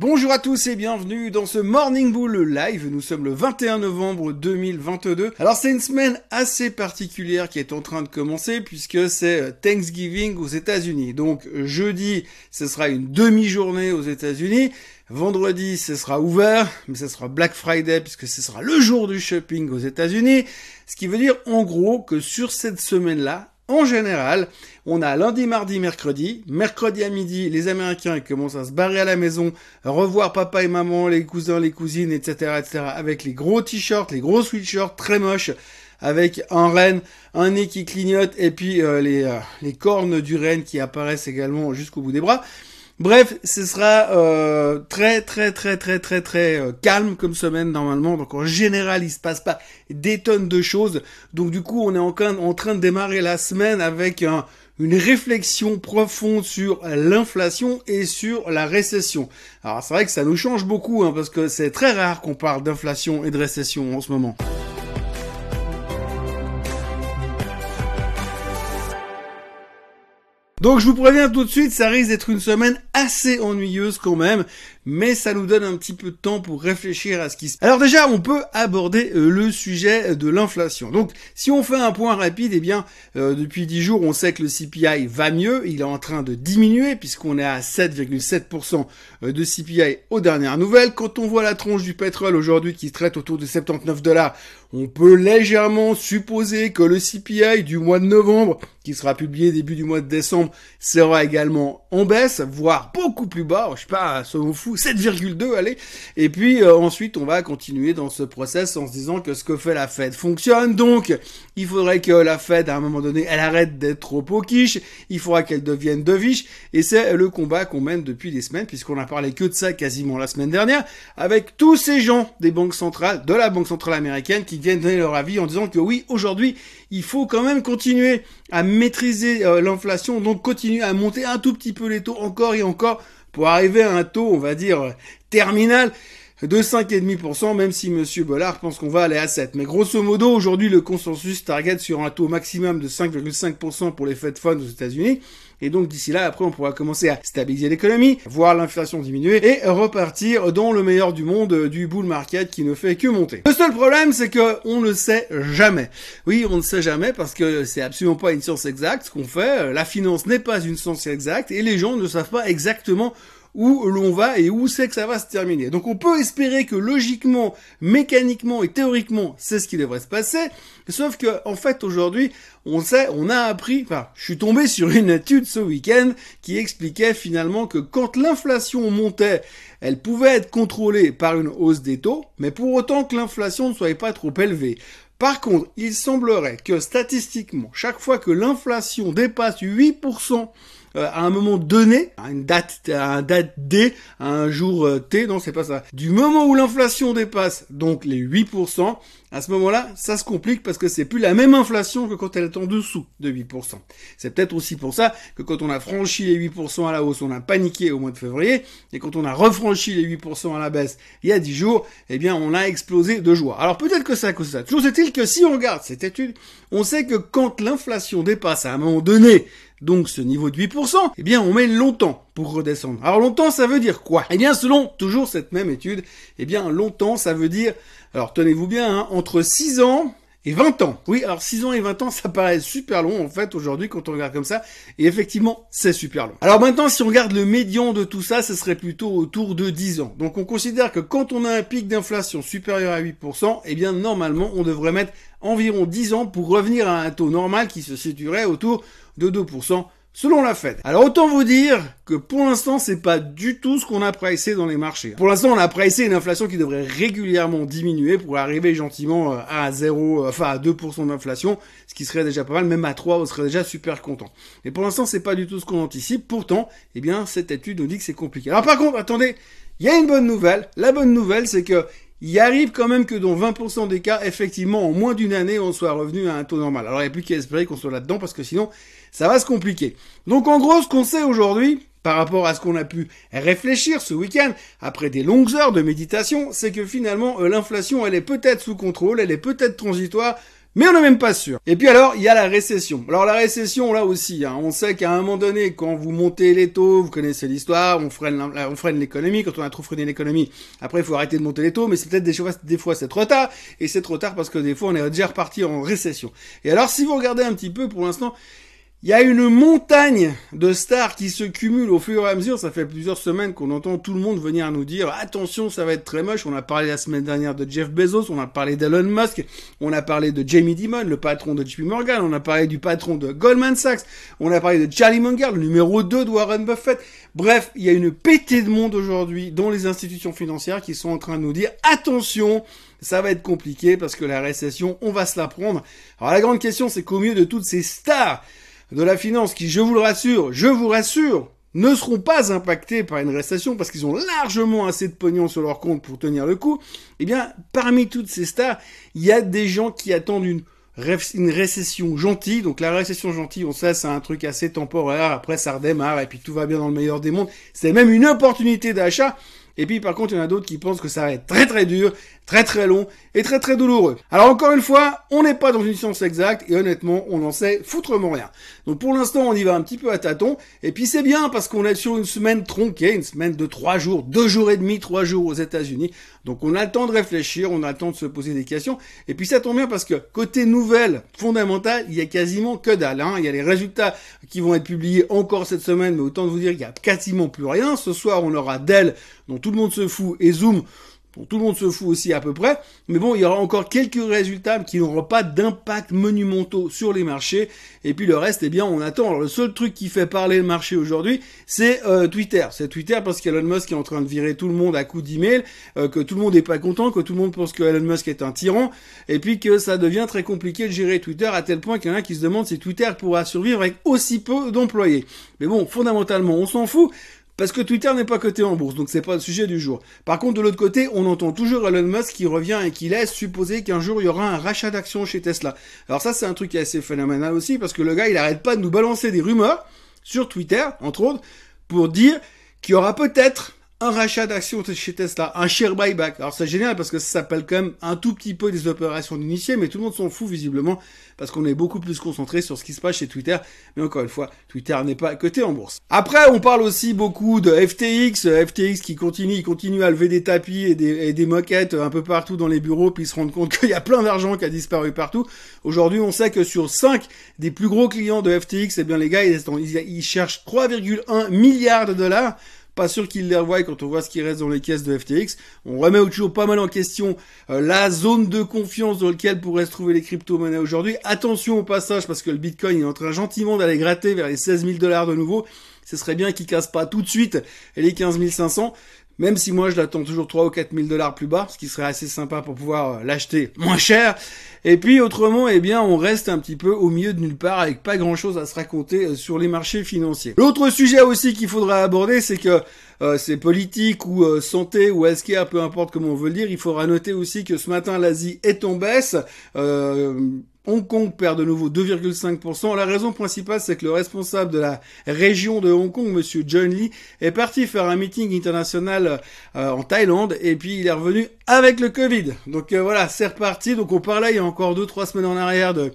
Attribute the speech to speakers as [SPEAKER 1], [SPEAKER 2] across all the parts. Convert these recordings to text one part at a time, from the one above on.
[SPEAKER 1] Bonjour à tous et bienvenue dans ce Morning Bull live. Nous sommes le 21 novembre 2022. Alors c'est une semaine assez particulière qui est en train de commencer puisque c'est Thanksgiving aux États-Unis. Donc jeudi, ce sera une demi-journée aux États-Unis. Vendredi, ce sera ouvert, mais ce sera Black Friday puisque ce sera le jour du shopping aux États-Unis. Ce qui veut dire en gros que sur cette semaine-là, en général, on a lundi, mardi, mercredi. Mercredi à midi, les Américains commencent à se barrer à la maison, revoir papa et maman, les cousins, les cousines, etc., etc., avec les gros t-shirts, les gros sweatshirts très moches, avec un renne, un nez qui clignote, et puis euh, les, euh, les cornes du renne qui apparaissent également jusqu'au bout des bras. Bref, ce sera euh, très très très très très très euh, calme comme semaine normalement. Donc en général, il se passe pas des tonnes de choses. Donc du coup, on est en, en train de démarrer la semaine avec une réflexion profonde sur l'inflation et sur la récession. Alors c'est vrai que ça nous change beaucoup hein, parce que c'est très rare qu'on parle d'inflation et de récession en ce moment. Donc je vous préviens tout de suite, ça risque d'être une semaine assez ennuyeuse quand même, mais ça nous donne un petit peu de temps pour réfléchir à ce qui se passe. Alors déjà, on peut aborder euh, le sujet de l'inflation. Donc si on fait un point rapide, eh bien euh, depuis 10 jours, on sait que le CPI va mieux, il est en train de diminuer puisqu'on est à 7,7% euh, de CPI aux dernières nouvelles. Quand on voit la tronche du pétrole aujourd'hui qui se traite autour de 79 dollars, on peut légèrement supposer que le CPI du mois de novembre, qui sera publié début du mois de décembre, sera également en baisse, voire beaucoup plus bas, je sais pas, soyons fou, 7,2, allez. Et puis euh, ensuite, on va continuer dans ce process en se disant que ce que fait la Fed fonctionne. Donc, il faudrait que la Fed, à un moment donné, elle arrête d'être trop au quiche. Il faudra qu'elle devienne deviche. Et c'est le combat qu'on mène depuis des semaines, puisqu'on a parlé que de ça quasiment la semaine dernière, avec tous ces gens des banques centrales, de la Banque centrale américaine, qui viennent donner leur avis en disant que oui, aujourd'hui, il faut quand même continuer à maîtriser euh, l'inflation, donc continuer à monter un tout petit peu les taux encore et encore pour arriver à un taux, on va dire, terminal de 5,5%, même si Monsieur Bollard pense qu'on va aller à 7. Mais grosso modo, aujourd'hui, le consensus target sur un taux maximum de 5,5% pour les Fed Funds aux États-Unis. Et donc d'ici là, après, on pourra commencer à stabiliser l'économie, voir l'inflation diminuer et repartir dans le meilleur du monde du bull market qui ne fait que monter. Le seul problème, c'est que on ne sait jamais. Oui, on ne sait jamais parce que c'est absolument pas une science exacte ce qu'on fait. La finance n'est pas une science exacte et les gens ne savent pas exactement où l'on va et où c'est que ça va se terminer. Donc on peut espérer que logiquement, mécaniquement et théoriquement, c'est ce qui devrait se passer. Sauf que, en fait, aujourd'hui, on sait, on a appris, enfin, je suis tombé sur une étude ce week-end qui expliquait finalement que quand l'inflation montait, elle pouvait être contrôlée par une hausse des taux, mais pour autant que l'inflation ne soit pas trop élevée. Par contre, il semblerait que statistiquement, chaque fois que l'inflation dépasse 8%, euh, à un moment donné, à une date, à un date D, à un jour euh, T, non c'est pas ça. Du moment où l'inflation dépasse donc les 8%, à ce moment-là, ça se complique parce que c'est plus la même inflation que quand elle est en dessous de 8%. C'est peut-être aussi pour ça que quand on a franchi les 8% à la hausse, on a paniqué au mois de février, et quand on a refranchi les 8% à la baisse il y a 10 jours, eh bien on a explosé de joie. Alors peut-être que à cause ça. Toujours est-il que si on regarde cette étude, on sait que quand l'inflation dépasse à un moment donné donc ce niveau de 8%, eh bien on met longtemps pour redescendre. Alors longtemps ça veut dire quoi? Eh bien selon toujours cette même étude, eh bien longtemps ça veut dire, alors tenez-vous bien, hein, entre 6 ans et 20 ans. Oui, alors 6 ans et 20 ans, ça paraît super long en fait aujourd'hui quand on regarde comme ça. Et effectivement, c'est super long. Alors maintenant, si on regarde le médian de tout ça, ce serait plutôt autour de 10 ans. Donc on considère que quand on a un pic d'inflation supérieur à 8%, eh bien normalement, on devrait mettre environ 10 ans pour revenir à un taux normal qui se situerait autour de 2% selon la Fed. Alors autant vous dire que pour l'instant c'est pas du tout ce qu'on a pricé dans les marchés. Pour l'instant on a pricé une inflation qui devrait régulièrement diminuer pour arriver gentiment euh, à 0, euh, enfin à 2% d'inflation, ce qui serait déjà pas mal, même à 3 on serait déjà super content. Mais pour l'instant c'est pas du tout ce qu'on anticipe, pourtant, eh bien cette étude nous dit que c'est compliqué. Alors par contre, attendez, il y a une bonne nouvelle. La bonne nouvelle c'est que il arrive quand même que dans 20% des cas, effectivement, en moins d'une année, on soit revenu à un taux normal. Alors il n'y a plus qu'à espérer qu'on soit là-dedans parce que sinon, ça va se compliquer. Donc en gros, ce qu'on sait aujourd'hui, par rapport à ce qu'on a pu réfléchir ce week-end, après des longues heures de méditation, c'est que finalement, euh, l'inflation, elle est peut-être sous contrôle, elle est peut-être transitoire, Mais on n'est même pas sûr. Et puis alors, il y a la récession. Alors la récession, là aussi, hein, on sait qu'à un moment donné, quand vous montez les taux, vous connaissez l'histoire, on freine, on freine l'économie. Quand on a trop freiné l'économie, après, il faut arrêter de monter les taux. Mais c'est peut-être des, des fois c'est trop tard. Et c'est trop tard parce que des fois, on est déjà reparti en récession. Et alors, si vous regardez un petit peu, pour l'instant, il y a une montagne de stars qui se cumulent au fur et à mesure. Ça fait plusieurs semaines qu'on entend tout le monde venir nous dire attention, ça va être très moche. On a parlé la semaine dernière de Jeff Bezos, on a parlé d'Elon Musk, on a parlé de Jamie Dimon, le patron de JP Morgan, on a parlé du patron de Goldman Sachs, on a parlé de Charlie Munger, le numéro 2 de Warren Buffett. Bref, il y a une pétée de monde aujourd'hui dans les institutions financières qui sont en train de nous dire attention, ça va être compliqué parce que la récession, on va se la prendre. Alors la grande question, c'est qu'au milieu de toutes ces stars de la finance qui, je vous le rassure, je vous rassure, ne seront pas impactés par une récession parce qu'ils ont largement assez de pognon sur leur compte pour tenir le coup, eh bien, parmi toutes ces stars, il y a des gens qui attendent une, une récession gentille. Donc la récession gentille, on sait, c'est un truc assez temporaire. Après, ça redémarre et puis tout va bien dans le meilleur des mondes. C'est même une opportunité d'achat. Et puis par contre, il y en a d'autres qui pensent que ça va être très très dur, très très long et très très douloureux. Alors encore une fois, on n'est pas dans une science exacte et honnêtement, on n'en sait foutrement rien. Donc pour l'instant, on y va un petit peu à tâtons. Et puis c'est bien parce qu'on est sur une semaine tronquée, une semaine de trois jours, deux jours et demi, trois jours aux États-Unis. Donc on a le temps de réfléchir, on a le temps de se poser des questions. Et puis ça tombe bien parce que côté nouvelle fondamentale, il y a quasiment que dalle. Hein. Il y a les résultats qui vont être publiés encore cette semaine, mais autant de vous dire qu'il y a quasiment plus rien. Ce soir, on aura Dell, dont tout le monde se fout, et Zoom, tout le monde se fout aussi à peu près. Mais bon, il y aura encore quelques résultats qui n'auront pas d'impact monumentaux sur les marchés. Et puis le reste, eh bien, on attend. Alors, le seul truc qui fait parler le marché aujourd'hui, c'est euh, Twitter. C'est Twitter parce qu'Elon Musk est en train de virer tout le monde à coups d'email, euh, que tout le monde n'est pas content, que tout le monde pense que Elon Musk est un tyran, et puis que ça devient très compliqué de gérer Twitter à tel point qu'il y en a qui se demandent si Twitter pourra survivre avec aussi peu d'employés. Mais bon, fondamentalement, on s'en fout. Parce que Twitter n'est pas coté en bourse, donc c'est pas le sujet du jour. Par contre, de l'autre côté, on entend toujours Elon Musk qui revient et qui laisse supposer qu'un jour il y aura un rachat d'actions chez Tesla. Alors ça, c'est un truc assez phénoménal aussi, parce que le gars, il arrête pas de nous balancer des rumeurs sur Twitter, entre autres, pour dire qu'il y aura peut-être un rachat d'actions chez Tesla, un share buyback. Alors c'est génial parce que ça s'appelle quand même un tout petit peu des opérations d'initiés, mais tout le monde s'en fout visiblement parce qu'on est beaucoup plus concentré sur ce qui se passe chez Twitter. Mais encore une fois, Twitter n'est pas coté en bourse. Après, on parle aussi beaucoup de FTX, FTX qui continue, continue à lever des tapis et des, moquettes un peu partout dans les bureaux, puis se rendre compte qu'il y a plein d'argent qui a disparu partout. Aujourd'hui, on sait que sur 5 des plus gros clients de FTX, eh bien les gars, ils, ils cherchent 3,1 milliards de dollars pas sûr qu'ils les revoient quand on voit ce qui reste dans les caisses de FTX. On remet toujours pas mal en question euh, la zone de confiance dans laquelle pourraient se trouver les crypto-monnaies aujourd'hui. Attention au passage parce que le Bitcoin est en train gentiment d'aller gratter vers les 16 000 dollars de nouveau. Ce serait bien qu'il casse pas tout de suite les 15 500 même si moi je l'attends toujours 3 ou 4 000 dollars plus bas, ce qui serait assez sympa pour pouvoir euh, l'acheter moins cher. Et puis autrement, eh bien, on reste un petit peu au milieu de nulle part avec pas grand chose à se raconter euh, sur les marchés financiers. L'autre sujet aussi qu'il faudra aborder, c'est que euh, c'est politique ou santé ou healthcare, peu importe comment on veut le dire, il faudra noter aussi que ce matin l'Asie est en baisse. Hong Kong perd de nouveau 2,5%. La raison principale, c'est que le responsable de la région de Hong Kong, monsieur John Lee, est parti faire un meeting international euh, en Thaïlande et puis il est revenu avec le Covid. Donc euh, voilà, c'est reparti. Donc on parlait il y a encore 2-3 semaines en arrière de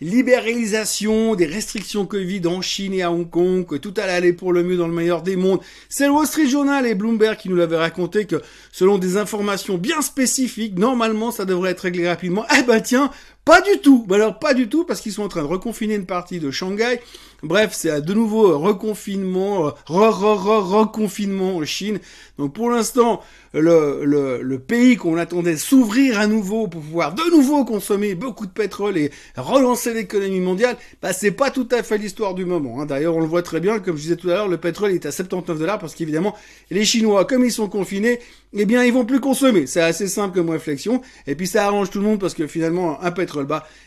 [SPEAKER 1] libéralisation des restrictions Covid en Chine et à Hong Kong, que tout allait aller pour le mieux dans le meilleur des mondes. C'est le Wall Street Journal et Bloomberg qui nous l'avaient raconté que selon des informations bien spécifiques, normalement ça devrait être réglé rapidement. Eh ben tiens, pas du tout. Bah alors pas du tout parce qu'ils sont en train de reconfiner une partie de Shanghai. Bref, c'est de nouveau reconfinement, reconfinement en Chine. Donc pour l'instant, le, le, le, pays qu'on attendait s'ouvrir à nouveau pour pouvoir de nouveau consommer beaucoup de pétrole et relancer l'économie mondiale, bah c'est pas tout à fait l'histoire du moment. Hein. D'ailleurs, on le voit très bien, comme je disais tout à l'heure, le pétrole est à 79 dollars parce qu'évidemment, les Chinois, comme ils sont confinés, eh bien, ils vont plus consommer. C'est assez simple comme réflexion. Et puis, ça arrange tout le monde parce que finalement, un pétrole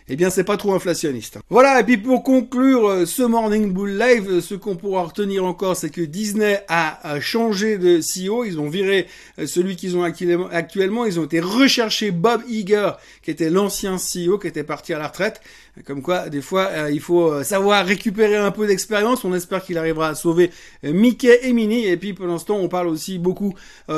[SPEAKER 1] eh bien, c'est pas trop inflationniste. Voilà. Et puis, pour conclure euh, ce Morning Bull Live, euh, ce qu'on pourra retenir encore, c'est que Disney a changé de CEO. Ils ont viré euh, celui qu'ils ont actuellement. Ils ont été rechercher Bob Iger, qui était l'ancien CEO, qui était parti à la retraite. Comme quoi, des fois, euh, il faut euh, savoir récupérer un peu d'expérience. On espère qu'il arrivera à sauver euh, Mickey et Minnie. Et puis, pendant ce temps, on parle aussi beaucoup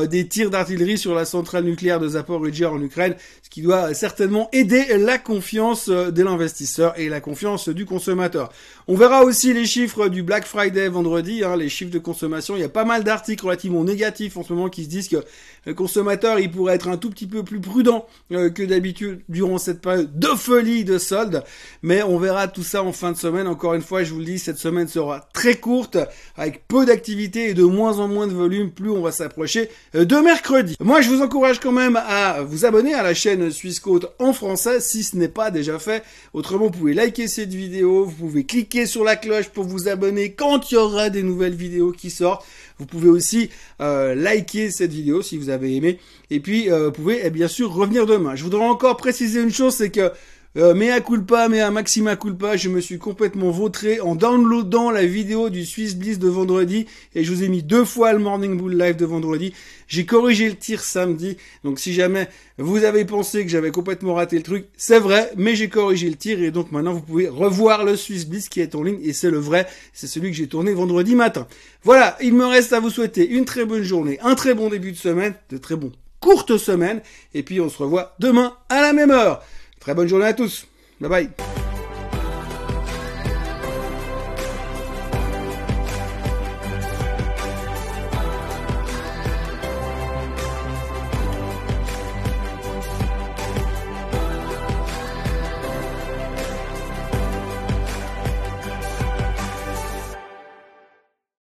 [SPEAKER 1] des tirs d'artillerie sur la centrale nucléaire de Zaporizhia en Ukraine, ce qui doit certainement aider la confiance de l'investisseur et la confiance du consommateur. On verra aussi les chiffres du Black Friday vendredi, hein, les chiffres de consommation. Il y a pas mal d'articles relativement négatifs en ce moment qui se disent que le consommateur, il pourrait être un tout petit peu plus prudent que d'habitude durant cette période de folie de soldes. Mais on verra tout ça en fin de semaine. Encore une fois, je vous le dis, cette semaine sera très courte, avec peu d'activité et de moins en moins de volume, plus on va s'approcher euh, de mercredi. Moi, je vous encourage quand même à vous abonner à la chaîne Suisse en français, si ce n'est pas déjà fait. Autrement, vous pouvez liker cette vidéo, vous pouvez cliquer sur la cloche pour vous abonner quand il y aura des nouvelles vidéos qui sortent. Vous pouvez aussi euh, liker cette vidéo si vous avez aimé. Et puis, euh, vous pouvez eh bien sûr revenir demain. Je voudrais encore préciser une chose, c'est que euh, à culpa, à maxima culpa, je me suis complètement vautré en downloadant la vidéo du Swiss Bliss de vendredi et je vous ai mis deux fois le Morning Bull Live de vendredi. J'ai corrigé le tir samedi, donc si jamais vous avez pensé que j'avais complètement raté le truc, c'est vrai, mais j'ai corrigé le tir et donc maintenant vous pouvez revoir le Swiss Bliss qui est en ligne et c'est le vrai, c'est celui que j'ai tourné vendredi matin. Voilà, il me reste à vous souhaiter une très bonne journée, un très bon début de semaine, de très bons courtes semaines et puis on se revoit demain à la même heure. Très bonne journée à tous. Bye bye.